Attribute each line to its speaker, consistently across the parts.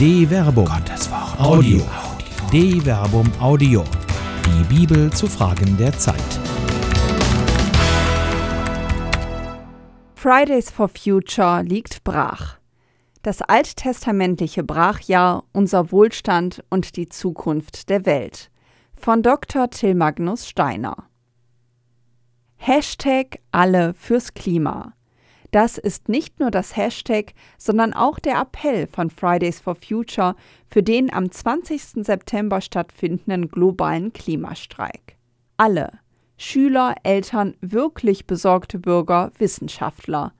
Speaker 1: De Verbum. Gottes Wort. Audio. De Verbum Audio. Die Bibel zu Fragen der Zeit.
Speaker 2: Fridays for Future liegt brach. Das alttestamentliche Brachjahr, unser Wohlstand und die Zukunft der Welt. Von Dr. Till Magnus Steiner. Hashtag alle fürs Klima. Das ist nicht nur das Hashtag, sondern auch der Appell von Fridays for Future für den am 20. September stattfindenden globalen Klimastreik. Alle Schüler, Eltern, wirklich besorgte Bürger, Wissenschaftler.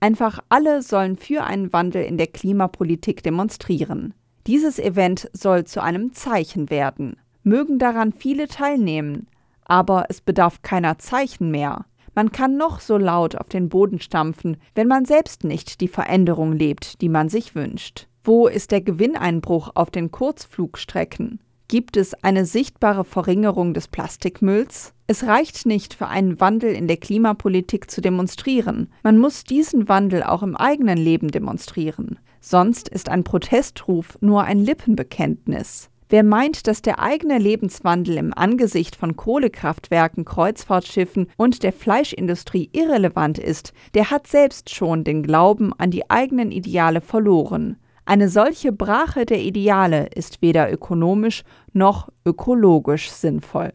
Speaker 2: Einfach alle sollen für einen Wandel in der Klimapolitik demonstrieren. Dieses Event soll zu einem Zeichen werden. Mögen daran viele teilnehmen, aber es bedarf keiner Zeichen mehr. Man kann noch so laut auf den Boden stampfen, wenn man selbst nicht die Veränderung lebt, die man sich wünscht. Wo ist der Gewinneinbruch auf den Kurzflugstrecken? Gibt es eine sichtbare Verringerung des Plastikmülls? Es reicht nicht, für einen Wandel in der Klimapolitik zu demonstrieren. Man muss diesen Wandel auch im eigenen Leben demonstrieren. Sonst ist ein Protestruf nur ein Lippenbekenntnis. Wer meint, dass der eigene Lebenswandel im Angesicht von Kohlekraftwerken, Kreuzfahrtschiffen und der Fleischindustrie irrelevant ist, der hat selbst schon den Glauben an die eigenen Ideale verloren. Eine solche Brache der Ideale ist weder ökonomisch noch ökologisch sinnvoll.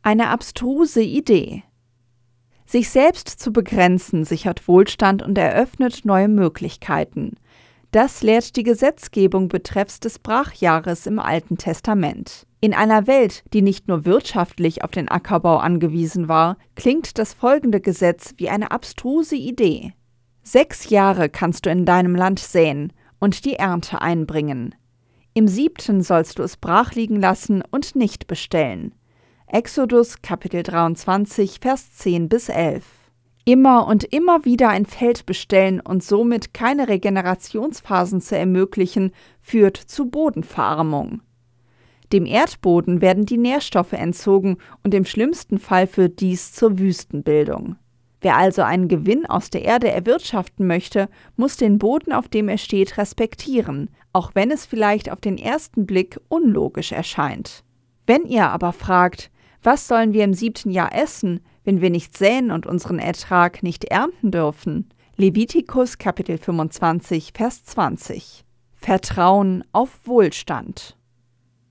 Speaker 2: Eine abstruse Idee. Sich selbst zu begrenzen sichert Wohlstand und eröffnet neue Möglichkeiten. Das lehrt die Gesetzgebung betreffs des Brachjahres im Alten Testament. In einer Welt, die nicht nur wirtschaftlich auf den Ackerbau angewiesen war, klingt das folgende Gesetz wie eine abstruse Idee. Sechs Jahre kannst du in deinem Land säen und die Ernte einbringen. Im siebten sollst du es brach liegen lassen und nicht bestellen. Exodus Kapitel 23 Vers 10 bis 11 immer und immer wieder ein Feld bestellen und somit keine Regenerationsphasen zu ermöglichen, führt zu Bodenverarmung. Dem Erdboden werden die Nährstoffe entzogen und im schlimmsten Fall führt dies zur Wüstenbildung. Wer also einen Gewinn aus der Erde erwirtschaften möchte, muss den Boden, auf dem er steht, respektieren, auch wenn es vielleicht auf den ersten Blick unlogisch erscheint. Wenn ihr aber fragt, was sollen wir im siebten Jahr essen, wenn wir nicht säen und unseren Ertrag nicht ernten dürfen? Levitikus Kapitel 25, Vers 20. Vertrauen auf Wohlstand.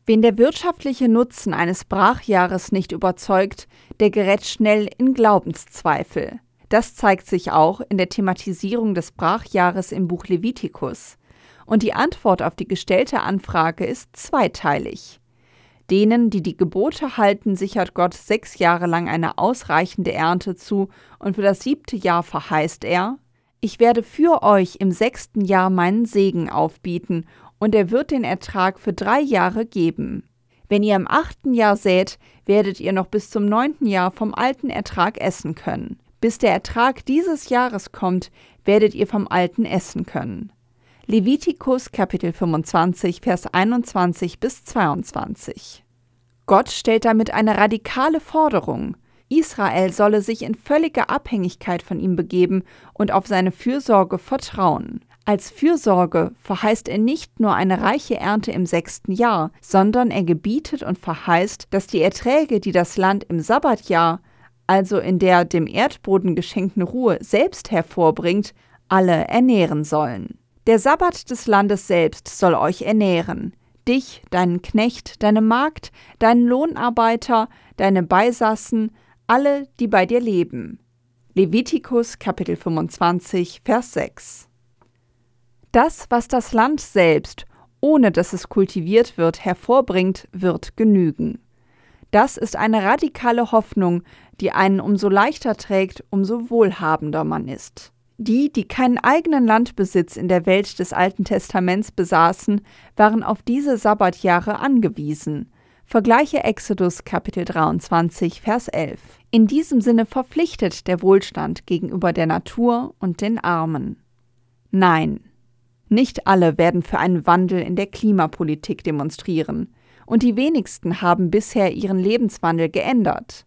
Speaker 2: Wen der wirtschaftliche Nutzen eines Brachjahres nicht überzeugt, der gerät schnell in Glaubenszweifel. Das zeigt sich auch in der Thematisierung des Brachjahres im Buch Levitikus. Und die Antwort auf die gestellte Anfrage ist zweiteilig. Denen, die die Gebote halten, sichert Gott sechs Jahre lang eine ausreichende Ernte zu, und für das siebte Jahr verheißt er, ich werde für euch im sechsten Jahr meinen Segen aufbieten, und er wird den Ertrag für drei Jahre geben. Wenn ihr im achten Jahr sät, werdet ihr noch bis zum neunten Jahr vom alten Ertrag essen können. Bis der Ertrag dieses Jahres kommt, werdet ihr vom alten essen können. Levitikus Kapitel 25, Vers 21 bis 22. Gott stellt damit eine radikale Forderung. Israel solle sich in völlige Abhängigkeit von ihm begeben und auf seine Fürsorge vertrauen. Als Fürsorge verheißt er nicht nur eine reiche Ernte im sechsten Jahr, sondern er gebietet und verheißt, dass die Erträge, die das Land im Sabbatjahr, also in der dem Erdboden geschenkten Ruhe, selbst hervorbringt, alle ernähren sollen. Der Sabbat des Landes selbst soll euch ernähren, dich, deinen Knecht, deine Magd, deinen Lohnarbeiter, deine Beisassen, alle, die bei dir leben. Levitikus Kapitel 25, Vers 6. Das, was das Land selbst, ohne dass es kultiviert wird, hervorbringt, wird genügen. Das ist eine radikale Hoffnung, die einen umso leichter trägt, umso wohlhabender man ist. Die, die keinen eigenen Landbesitz in der Welt des Alten Testaments besaßen, waren auf diese Sabbatjahre angewiesen. Vergleiche Exodus Kapitel 23, Vers 11. In diesem Sinne verpflichtet der Wohlstand gegenüber der Natur und den Armen. Nein, nicht alle werden für einen Wandel in der Klimapolitik demonstrieren, und die wenigsten haben bisher ihren Lebenswandel geändert.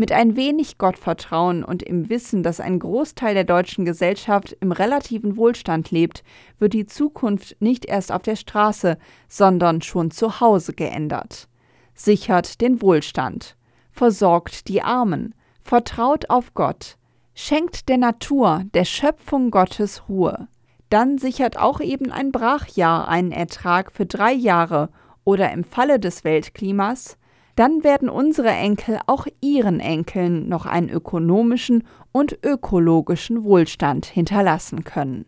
Speaker 2: Mit ein wenig Gottvertrauen und im Wissen, dass ein Großteil der deutschen Gesellschaft im relativen Wohlstand lebt, wird die Zukunft nicht erst auf der Straße, sondern schon zu Hause geändert. Sichert den Wohlstand, versorgt die Armen, vertraut auf Gott, schenkt der Natur, der Schöpfung Gottes Ruhe. Dann sichert auch eben ein Brachjahr einen Ertrag für drei Jahre oder im Falle des Weltklimas dann werden unsere Enkel auch ihren Enkeln noch einen ökonomischen und ökologischen Wohlstand hinterlassen können.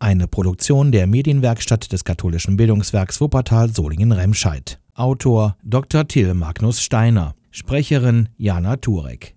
Speaker 1: Eine Produktion der Medienwerkstatt des katholischen Bildungswerks Wuppertal Solingen-Remscheid. Autor Dr. Till Magnus Steiner. Sprecherin Jana Turek.